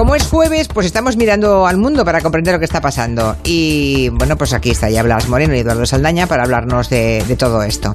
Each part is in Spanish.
Como es jueves, pues estamos mirando al mundo para comprender lo que está pasando. Y bueno, pues aquí está ya Blas Moreno y Eduardo Saldaña para hablarnos de, todo esto.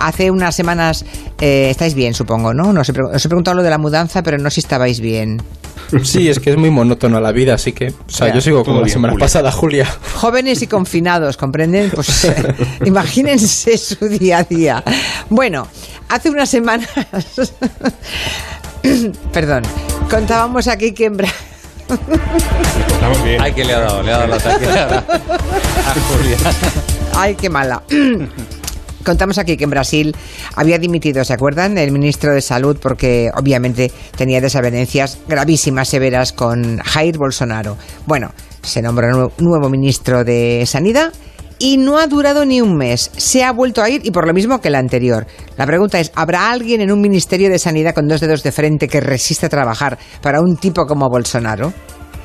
Hace unas semanas eh, estáis bien, supongo, ¿no? Os he, os he preguntado lo de la mudanza, pero no si estabais bien. Sí, es que es muy monótono la vida, así que, o sea, yo sigo como la semana pasada, Julia. Jóvenes y confinados, ¿comprenden? Pues imagínense su día a día. Bueno, hace unas semanas, perdón, contábamos aquí que en Brasil... Ay, que le ha dado, le ha dado la ataque a Julia. Ay, qué mala. Contamos aquí que en Brasil había dimitido, ¿se acuerdan? El ministro de Salud porque obviamente tenía desavenencias gravísimas, severas con Jair Bolsonaro. Bueno, se nombró nuevo ministro de Sanidad y no ha durado ni un mes. Se ha vuelto a ir y por lo mismo que el anterior. La pregunta es, ¿habrá alguien en un Ministerio de Sanidad con dos dedos de frente que resista trabajar para un tipo como Bolsonaro?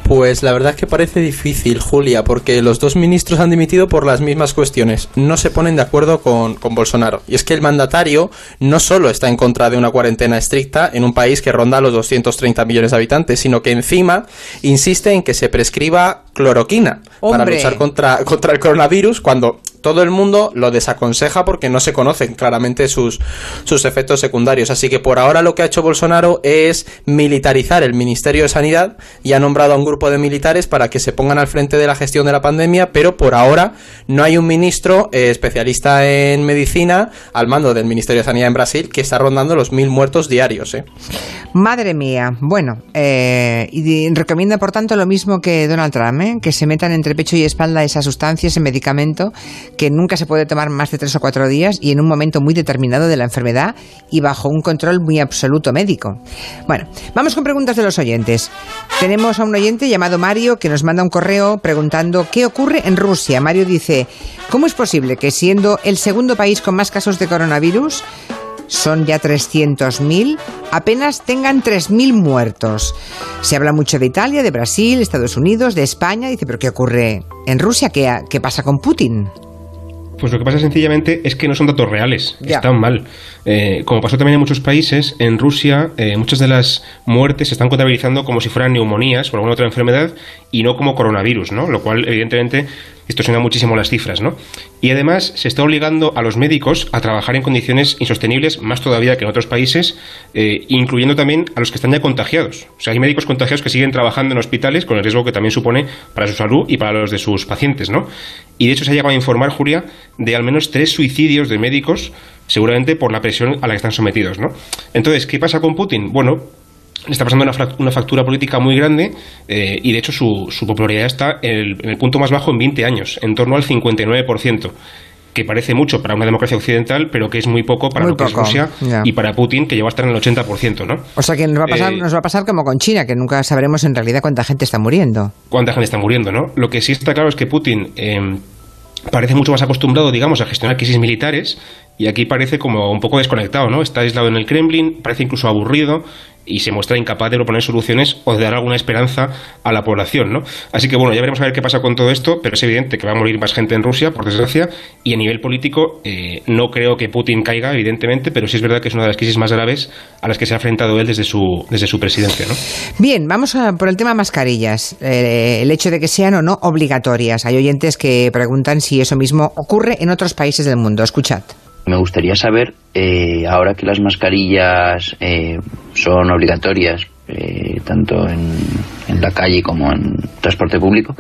Pues la verdad es que parece difícil, Julia, porque los dos ministros han dimitido por las mismas cuestiones. No se ponen de acuerdo con, con, Bolsonaro. Y es que el mandatario no solo está en contra de una cuarentena estricta en un país que ronda los 230 millones de habitantes, sino que encima insiste en que se prescriba cloroquina para luchar contra, contra el coronavirus cuando todo el mundo lo desaconseja porque no se conocen claramente sus, sus efectos secundarios. Así que por ahora lo que ha hecho Bolsonaro es militarizar el Ministerio de Sanidad y ha nombrado a un grupo de militares para que se pongan al frente de la gestión de la pandemia, pero por ahora no hay un ministro eh, especialista en medicina al mando del Ministerio de Sanidad en Brasil que está rondando los mil muertos diarios. ¿eh? Madre mía. Bueno, eh, y recomienda por tanto lo mismo que Donald Trump, que se metan entre pecho y espalda esa sustancia, ese medicamento que nunca se puede tomar más de tres o cuatro días y en un momento muy determinado de la enfermedad y bajo un control muy absoluto médico. Bueno, vamos con preguntas de los oyentes. Tenemos a un oyente llamado Mario que nos manda un correo preguntando qué ocurre en Rusia. Mario dice, ¿cómo es posible que siendo el segundo país con más casos de coronavirus, son ya 300.000, apenas tengan 3.000 muertos. Se habla mucho de Italia, de Brasil, Estados Unidos, de España. Dice, ¿pero qué ocurre en Rusia? ¿Qué, qué pasa con Putin? Pues lo que pasa sencillamente es que no son datos reales, están mal. Eh, como pasó también en muchos países, en Rusia eh, muchas de las muertes se están contabilizando como si fueran neumonías o alguna otra enfermedad y no como coronavirus, ¿no? Lo cual, evidentemente, distorsiona muchísimo las cifras, ¿no? Y además se está obligando a los médicos a trabajar en condiciones insostenibles, más todavía que en otros países, eh, incluyendo también a los que están ya contagiados. O sea, hay médicos contagiados que siguen trabajando en hospitales con el riesgo que también supone para su salud y para los de sus pacientes, ¿no? Y de hecho se ha llegado a informar, Julia, de al menos tres suicidios de médicos seguramente por la presión a la que están sometidos. ¿no? Entonces, ¿qué pasa con Putin? Bueno, está pasando una, factura política muy grande eh, y de hecho su, popularidad está en el, punto más bajo en 20 años, en torno al 59% que parece mucho para una democracia occidental, pero que es muy poco para lo que es Rusia y para Putin, que lleva a estar en el 80%, ¿no? O sea que nos va, a pasar, eh, nos va a pasar como con China, que nunca sabremos en realidad cuánta gente está muriendo. Cuánta gente está muriendo, ¿no? Lo que sí está claro es que Putin... Eh, parece mucho más acostumbrado, digamos, a gestionar crisis militares y aquí parece como un poco desconectado, ¿no? Está aislado en el Kremlin, parece incluso aburrido y se muestra incapaz de proponer soluciones o de dar alguna esperanza a la población, ¿no? Así que bueno, ya veremos a ver qué pasa con todo esto, pero es evidente que va a morir más gente en Rusia, por desgracia, y a nivel político eh, no creo que Putin caiga, evidentemente, pero sí es verdad que es una de las crisis más graves a las que se ha enfrentado él desde su, desde su presidencia, ¿no? Bien, vamos a, por el tema mascarillas, eh, el hecho de que sean o no obligatorias. Hay oyentes que preguntan si eso mismo ocurre en otros países del mundo. Escuchad. Me gustaría saber, eh, ahora que las mascarillas eh, son obligatorias, eh, tanto en, la calle como en transporte público,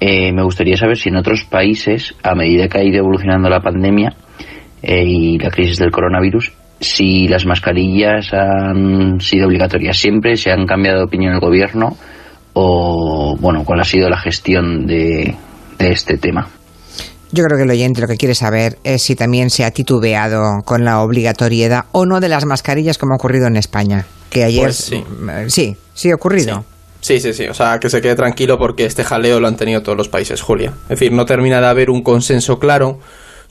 me gustaría saber si en otros países, a medida que ha ido evolucionando la pandemia y la crisis del coronavirus, si las mascarillas han sido obligatorias siempre, si han cambiado de opinión el gobierno o, bueno, cuál ha sido la gestión de este tema. Yo creo que el oyente lo que quiere saber es si también se ha titubeado con la obligatoriedad o no de las mascarillas como ha ocurrido en España. Que ayer pues sí. Mm, sí, sí ha ocurrido. Sí. sí. Sí, O sea, que se quede tranquilo porque este jaleo lo han tenido todos los países, Julia. Es decir, no termina de haber un consenso claro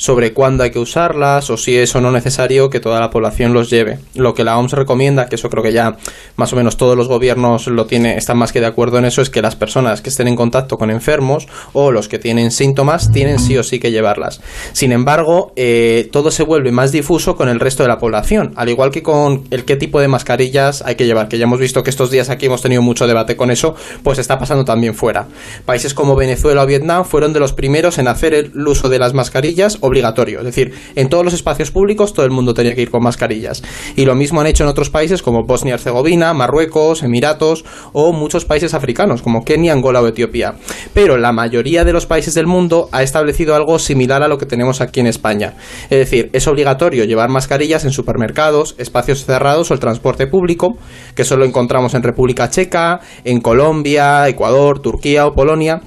sobre cuándo hay que usarlas o si es o no necesario que toda la población los lleve. Lo que la OMS recomienda, que eso creo que ya más o menos todos los gobiernos lo tienen, están más que de acuerdo en eso, es que las personas que estén en contacto con enfermos o los que tienen síntomas tienen sí o sí que llevarlas. Sin embargo, eh, todo se vuelve más difuso con el resto de la población, al igual que con el qué tipo de mascarillas hay que llevar, que ya hemos visto que estos días aquí hemos tenido mucho debate con eso, pues está pasando también fuera. Países como Venezuela o Vietnam fueron de los primeros en hacer el uso de las mascarillas obligatorio, es decir, en todos los espacios públicos todo el mundo tenía que ir con mascarillas. Y lo mismo han hecho en otros países como Bosnia y Herzegovina, Marruecos, Emiratos o muchos países africanos como Kenia, Angola o Etiopía. Pero la mayoría de los países del mundo ha establecido algo similar a lo que tenemos aquí en España. Es decir, es obligatorio llevar mascarillas en supermercados, espacios cerrados o el transporte público, que solo encontramos en República Checa, en Colombia, Ecuador, Turquía o Polonia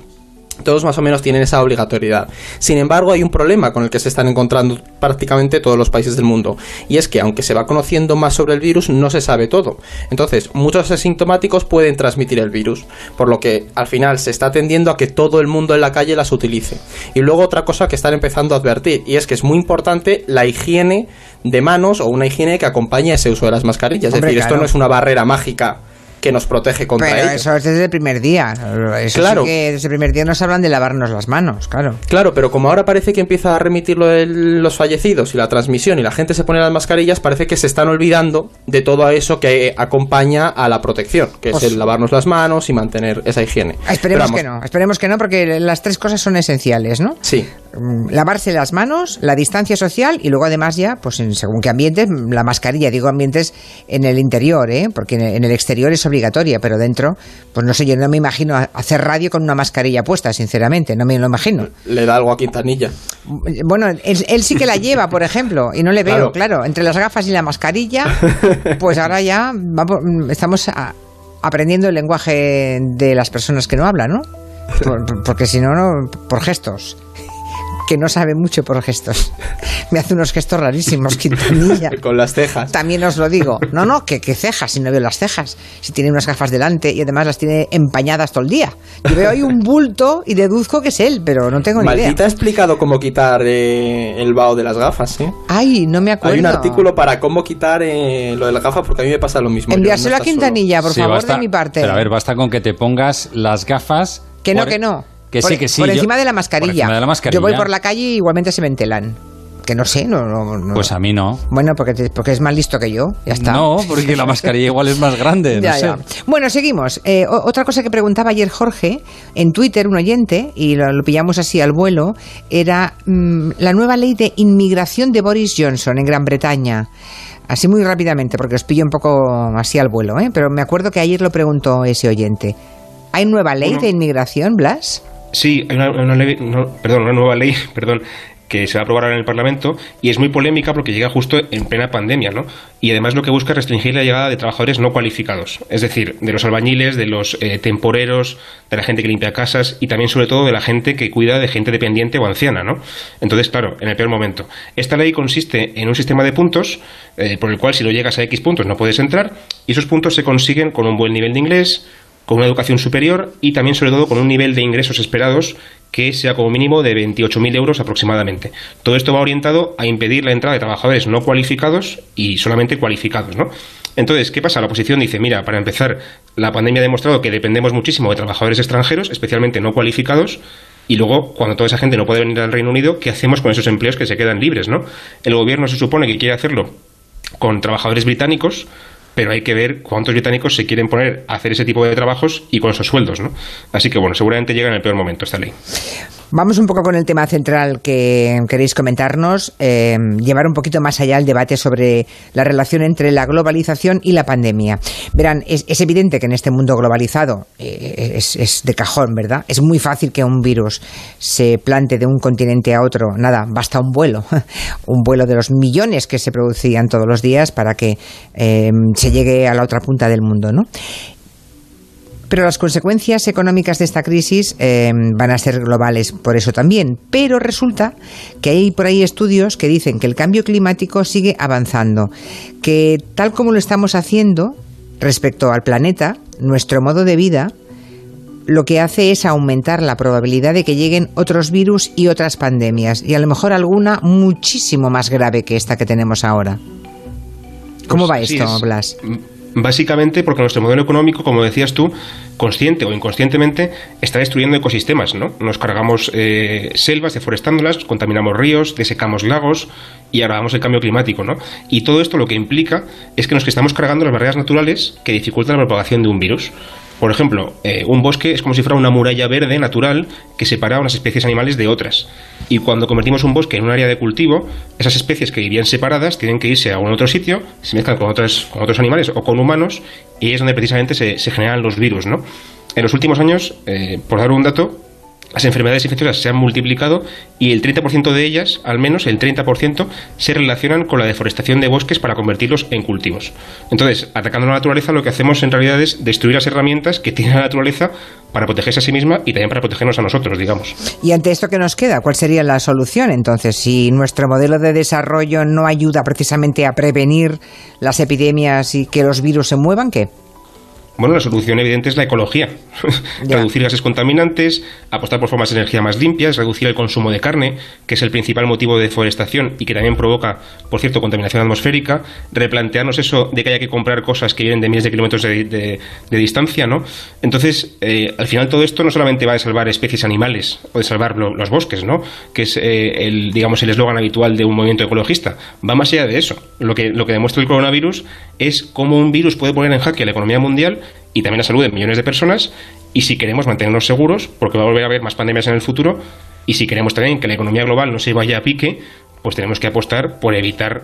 todos más o menos tienen esa obligatoriedad. Sin embargo, hay un problema con el que se están encontrando prácticamente todos los países del mundo, y es que aunque se va conociendo más sobre el virus, no se sabe todo. Entonces, muchos asintomáticos pueden transmitir el virus, por lo que al final se está tendiendo a que todo el mundo en la calle las utilice. Y luego otra cosa que están empezando a advertir, y es que es muy importante la higiene de manos o una higiene que acompañe ese uso de las mascarillas. es decir, esto no es una barrera mágica que nos protege contra Pero eso es desde el primer día. claro. que desde el primer día nos hablan de lavarnos las manos, claro. Claro, pero como ahora parece que empieza a remitir lo de los fallecidos y la transmisión y la gente se pone las mascarillas, parece que se están olvidando de todo eso que acompaña a la protección, que es el lavarnos las manos y mantener esa higiene. Esperemos que no, esperemos que no, porque las tres cosas son esenciales, ¿no? Sí. Mm, lavarse las manos, la distancia social y luego además ya, pues en según qué ambientes, la mascarilla, digo ambientes en el interior, ¿eh? porque en el exterior es obligatoria, pero dentro, pues no sé, yo no me imagino hacer radio con una mascarilla puesta, sinceramente, no me lo imagino. Le da algo a Quintanilla. Bueno, él, sí que la lleva, por ejemplo, y no le veo, claro, entre las gafas y la mascarilla, pues ahora ya vamos, estamos aprendiendo el lenguaje de las personas que no hablan, ¿no? porque si no, no, por gestos que no sabe mucho por gestos. Me hace unos gestos rarísimos, Quintanilla. Con las cejas. También os lo digo. No, no, que, cejas, si no veo las cejas. Si tiene unas gafas delante y además las tiene empañadas todo el día. Yo veo ahí un bulto y deduzco que es él, pero no tengo ni idea. te ha explicado cómo quitar eh, el vaho de las gafas, ¿eh? Ay, no me acuerdo. Hay un artículo para cómo quitar eh, lo de las gafas porque a mí me pasa lo mismo. Enviárselo a Quintanilla, por favor, de mi parte. Pero a ver, basta con que te pongas las gafas... Que no, que no. Que por, sí, que sí. Por encima, de la mascarilla. por encima de la mascarilla. Yo voy por la calle y igualmente se me entelan. Que no sé, no, no, Pues a mí no. Bueno, porque, porque es más listo que yo, ya está. No, porque la mascarilla igual es más grande, no sé. Bueno, seguimos. Eh, otra cosa que preguntaba ayer Jorge en Twitter, un oyente, y lo, pillamos así al vuelo, era mm, la nueva ley de inmigración de Boris Johnson en Gran Bretaña. Así muy rápidamente, porque os pillo un poco así al vuelo, ¿eh? pero me acuerdo que ayer lo preguntó ese oyente. ¿Hay nueva ley de inmigración, Blas? Sí, hay una, ley, perdón, una nueva ley, perdón, que se va a aprobar en el Parlamento y es muy polémica porque llega justo en plena pandemia, ¿no? Y además lo que busca es restringir la llegada de trabajadores no cualificados, es decir, de los albañiles, de los eh, temporeros, de la gente que limpia casas y también sobre todo de la gente que cuida de gente dependiente o anciana, ¿no? Entonces, claro, en el peor momento. Esta ley consiste en un sistema de puntos eh, por el cual si no llegas a X puntos no puedes entrar y esos puntos se consiguen con un buen nivel de inglés, con una educación superior y también sobre todo con un nivel de ingresos esperados que sea como mínimo de 28.000 euros aproximadamente. Todo esto va orientado a impedir la entrada de trabajadores no cualificados y solamente cualificados, ¿no? Entonces, ¿qué pasa? La oposición dice, mira, para empezar, la pandemia ha demostrado que dependemos muchísimo de trabajadores extranjeros, especialmente no cualificados, y luego, cuando toda esa gente no puede venir al Reino Unido, ¿qué hacemos con esos empleos que se quedan libres, no? El gobierno se supone que quiere hacerlo con trabajadores británicos, pero hay que ver cuántos británicos se quieren poner a hacer ese tipo de trabajos y con esos sueldos, ¿no? Así que bueno, seguramente llega en el peor momento esta ley. Vamos un poco con el tema central que queréis comentarnos, eh, llevar un poquito más allá el debate sobre la relación entre la globalización y la pandemia. Verán, es, evidente que en este mundo globalizado eh, es, de cajón, ¿verdad? Es muy fácil que un virus se plante de un continente a otro. Nada, basta un vuelo, un vuelo de los millones que se producían todos los días para que eh, se llegue a la otra punta del mundo, ¿no? Pero las consecuencias económicas de esta crisis eh, van a ser globales por eso también. Pero resulta que hay por ahí estudios que dicen que el cambio climático sigue avanzando, que tal como lo estamos haciendo respecto al planeta, nuestro modo de vida lo que hace es aumentar la probabilidad de que lleguen otros virus y otras pandemias, y a lo mejor alguna muchísimo más grave que esta que tenemos ahora. ¿Cómo pues va esto, Blas? Básicamente porque nuestro modelo económico, como decías tú, consciente o inconscientemente, está destruyendo ecosistemas, ¿no? Nos cargamos eh, selvas deforestándolas, contaminamos ríos, desecamos lagos y agravamos el cambio climático, ¿no? Y todo esto lo que implica es que nos estamos cargando las barreras naturales que dificultan la propagación de un virus. Por ejemplo, eh, un bosque es como si fuera una muralla verde natural que separa unas especies animales de otras. Y cuando convertimos un bosque en un área de cultivo, esas especies que vivían separadas tienen que irse a algún otro sitio, se mezclan con, otros, con otros animales o con humanos, y es donde precisamente se, generan los virus, ¿no? En los últimos años, eh, por dar un dato, las enfermedades infecciosas se han multiplicado y el 30% de ellas, al menos el 30%, se relacionan con la deforestación de bosques para convertirlos en cultivos. Entonces, atacando la naturaleza, lo que hacemos en realidad es destruir las herramientas que tiene la naturaleza para protegerse a sí misma y también para protegernos a nosotros, digamos. Y ante esto que nos queda, ¿cuál sería la solución entonces? Si nuestro modelo de desarrollo no ayuda precisamente a prevenir las epidemias y que los virus se muevan, ¿qué? Bueno, la solución evidente es la ecología. reducir gases contaminantes, apostar por formas de energía más limpias, reducir el consumo de carne, que es el principal motivo de deforestación y que también provoca, por cierto, contaminación atmosférica, replantearnos eso de que haya que comprar cosas que vienen de miles de kilómetros de, distancia, ¿no? Entonces, eh, al final todo esto no solamente va a salvar especies animales o de salvar los bosques, ¿no? Que es eh, el, digamos, el eslogan habitual de un movimiento ecologista. Va más allá de eso. Lo que, lo que demuestra el coronavirus es cómo un virus puede poner en jaque la economía mundial y también la salud de millones de personas. Y si queremos mantenernos seguros, porque va a volver a haber más pandemias en el futuro, y si queremos también que la economía global no se vaya a pique, pues tenemos que apostar por evitar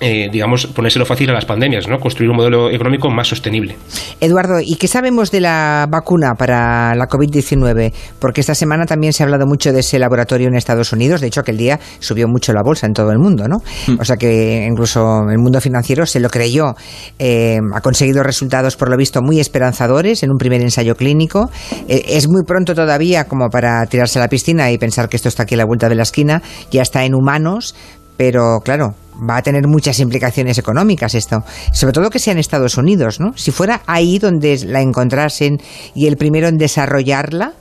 eh, digamos, ponérselo fácil a las pandemias, ¿no? Construir un modelo económico más sostenible. Eduardo, ¿y qué sabemos de la vacuna para la COVID-19? Porque esta semana también se ha hablado mucho de ese laboratorio en Estados Unidos. De hecho, aquel día subió mucho la bolsa en todo el mundo, ¿no? Mm. O sea que incluso el mundo financiero se lo creyó. Eh, ha conseguido resultados, por lo visto, muy esperanzadores en un primer ensayo clínico. Eh, es muy pronto todavía como para tirarse a la piscina y pensar que esto está aquí a la vuelta de la esquina. Ya está en humanos, pero claro, va a tener muchas implicaciones económicas esto, sobre todo que sea en Estados Unidos, ¿no? Si fuera ahí donde la encontrasen y el primero en desarrollarla,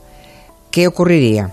¿qué ocurriría?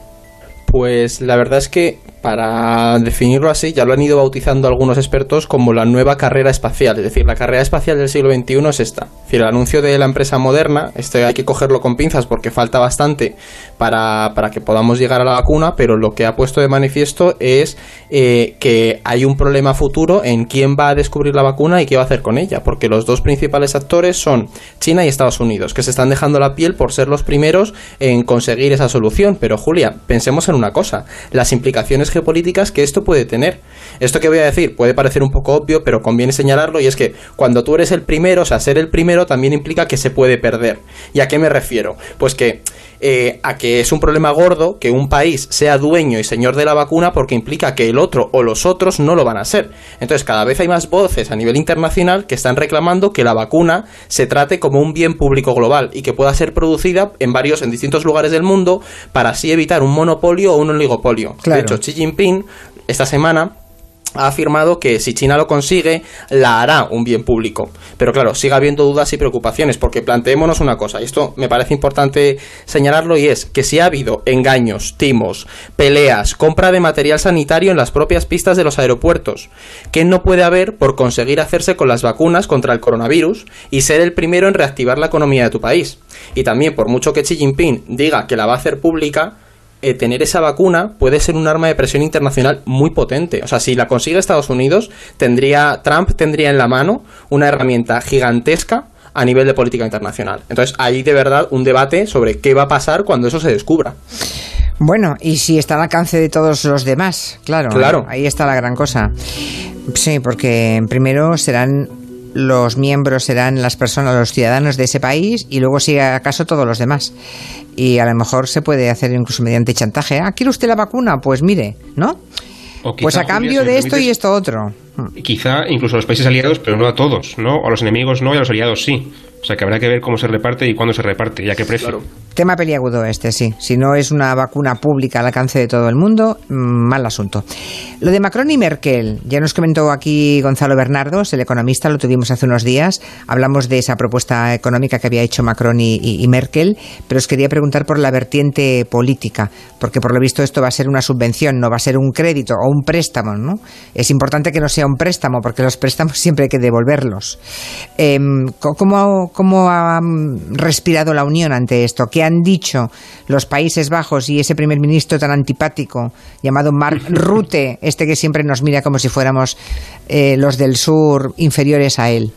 Pues la verdad es que para definirlo así, ya lo han ido bautizando algunos expertos como la nueva carrera espacial. Es decir, la carrera espacial del siglo XXI es esta. Es decir, el anuncio de la empresa moderna, este hay que cogerlo con pinzas porque falta bastante para, que podamos llegar a la vacuna, pero lo que ha puesto de manifiesto es eh, que hay un problema futuro en quién va a descubrir la vacuna y qué va a hacer con ella, porque los dos principales actores son China y Estados Unidos, que se están dejando la piel por ser los primeros en conseguir esa solución. Pero Julia, pensemos en una cosa, las implicaciones geopolíticas que esto puede tener. Esto que voy a decir puede parecer un poco obvio, pero conviene señalarlo y es que cuando tú eres el primero, o sea, ser el primero también implica que se puede perder. ¿Y a qué me refiero? Pues que eh, a que es un problema gordo que un país sea dueño y señor de la vacuna porque implica que el otro o los otros no lo van a ser. Entonces cada vez hay más voces a nivel internacional que están reclamando que la vacuna se trate como un bien público global y que pueda ser producida en varios, en distintos lugares del mundo para así evitar un monopolio o un oligopolio. De hecho, Xi Jinping esta semana ha afirmado que si China lo consigue, la hará un bien público. Pero claro, sigue habiendo dudas y preocupaciones, porque planteémonos una cosa, y esto me parece importante señalarlo, y es que si ha habido engaños, timos, peleas, compra de material sanitario en las propias pistas de los aeropuertos, ¿qué no puede haber por conseguir hacerse con las vacunas contra el coronavirus y ser el primero en reactivar la economía de tu país? Y también, por mucho que Xi Jinping diga que la va a hacer pública, eh, tener esa vacuna puede ser un arma de presión internacional muy potente. O sea, si la consigue Estados Unidos, tendría Trump tendría en la mano una herramienta gigantesca a nivel de política internacional. Entonces, hay de verdad un debate sobre qué va a pasar cuando eso se descubra. Bueno, y si está al alcance de todos los demás, claro. Claro. Ahí está la gran cosa. Sí, porque primero serán los miembros serán las personas, los ciudadanos de ese país y luego si acaso todos los demás. Y a lo mejor se puede hacer incluso mediante chantaje. Ah, ¿quiere usted la vacuna? Pues mire, ¿no? pues a cambio de esto y esto otro. Quizá incluso a los países aliados, pero no a todos, ¿no? A los enemigos no y a los aliados sí. Sea que habrá que ver cómo se reparte y cuándo se reparte y a qué precio. Tema peliagudo este, sí. Si no es una vacuna pública al alcance de todo el mundo, mm, mal asunto. Lo de Macron y Merkel, ya nos comentó aquí Gonzalo Bernardos, el economista, lo tuvimos hace unos días. Hablamos de esa propuesta económica que había hecho Macron y, Merkel, pero os quería preguntar por la vertiente política, porque por lo visto esto va a ser una subvención, no va a ser un crédito o un préstamo, ¿no? Es importante que no sea un préstamo, porque los préstamos siempre hay que devolverlos. Em, ¿cómo, ¿Cómo ha mm, respirado la Unión ante esto? ¿Qué han dicho los Países Bajos y ese primer ministro tan antipático llamado Mark Rutte, este que siempre nos mira como si fuéramos eh, los del sur inferiores a él?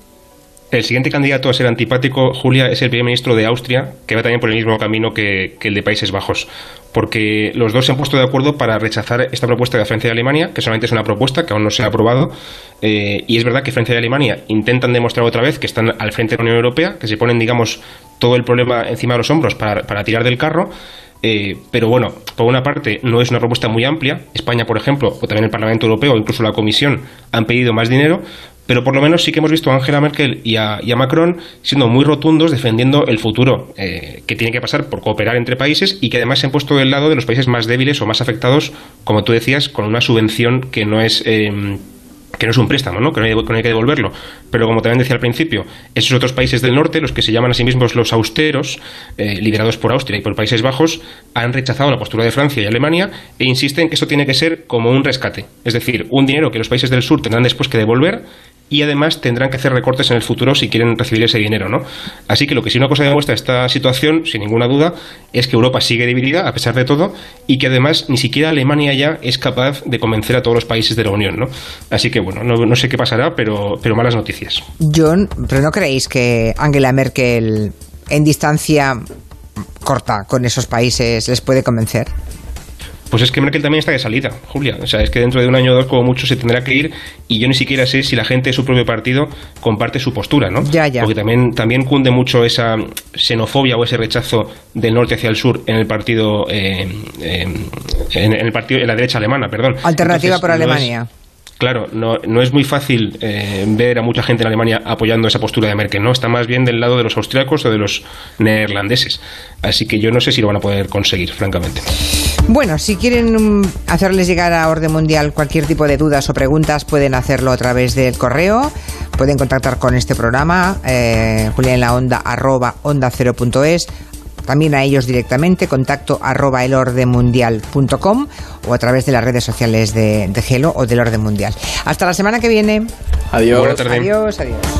El siguiente candidato a ser antipático, Julia, es el primer ministro de Austria, que va también por el mismo camino que, el de Países Bajos, porque los dos se han puesto de acuerdo para rechazar esta propuesta de Francia y Alemania, que solamente es una propuesta que aún no se ha aprobado, eh, y es verdad que Francia y Alemania intentan demostrar otra vez que están al frente de la Unión Europea, que se ponen, digamos, todo el problema encima de los hombros para, tirar del carro, eh, pero bueno, por una parte no es una propuesta muy amplia. España, por ejemplo, o también el Parlamento Europeo, o incluso la Comisión, han pedido más dinero, pero por lo menos sí que hemos visto a Angela Merkel y a, Macron siendo muy rotundos defendiendo el futuro eh, que tiene que pasar por cooperar entre países y que además se han puesto del lado de los países más débiles o más afectados, como tú decías, con una subvención que no es... Eh, que no es un préstamo, ¿no? Que, no hay, que devolverlo. Pero como también decía al principio, esos otros países del norte, los que se llaman a sí mismos los austeros, eh, liderados por Austria y por Países Bajos, han rechazado la postura de Francia y Alemania e insisten que eso tiene que ser como un rescate. Es decir, un dinero que los países del sur tendrán después que devolver y además tendrán que hacer recortes en el futuro si quieren recibir ese dinero, ¿no? Así que lo que sí una cosa demuestra esta situación, sin ninguna duda, es que Europa sigue dividida a pesar de todo y que además ni siquiera Alemania ya es capaz de convencer a todos los países de la Unión, ¿no? Así que bueno, no, sé qué pasará, pero, pero malas noticias. John, ¿pero no creéis que Angela Merkel en distancia corta con esos países les puede convencer? Pues es que Merkel también está de salida, Julia. O sea, es que dentro de un año o dos, como mucho, se tendrá que ir y yo ni siquiera sé si la gente de su propio partido comparte su postura, ¿no? Ya, ya. Porque también, también cunde mucho esa xenofobia o ese rechazo del norte hacia el sur en el partido, eh, eh, en el partido, en la derecha alemana, perdón. Alternativa por Alemania. Claro, no, no es muy fácil eh, ver a mucha gente en Alemania apoyando esa postura de Merkel, ¿no? Está más bien del lado de los austriacos o de los neerlandeses. Así que yo no sé si lo van a poder conseguir, francamente. Bueno, si quieren mm, hacerles llegar a Orden Mundial cualquier tipo de dudas o preguntas, pueden hacerlo a través del correo. Pueden contactar con este programa, eh, en la onda, arroba onda también a ellos directamente, contacto arroba elordemundial.com o a través de las redes sociales de, de Gelo o del Orden Mundial. Hasta la semana que viene. Adiós. Adiós, adiós.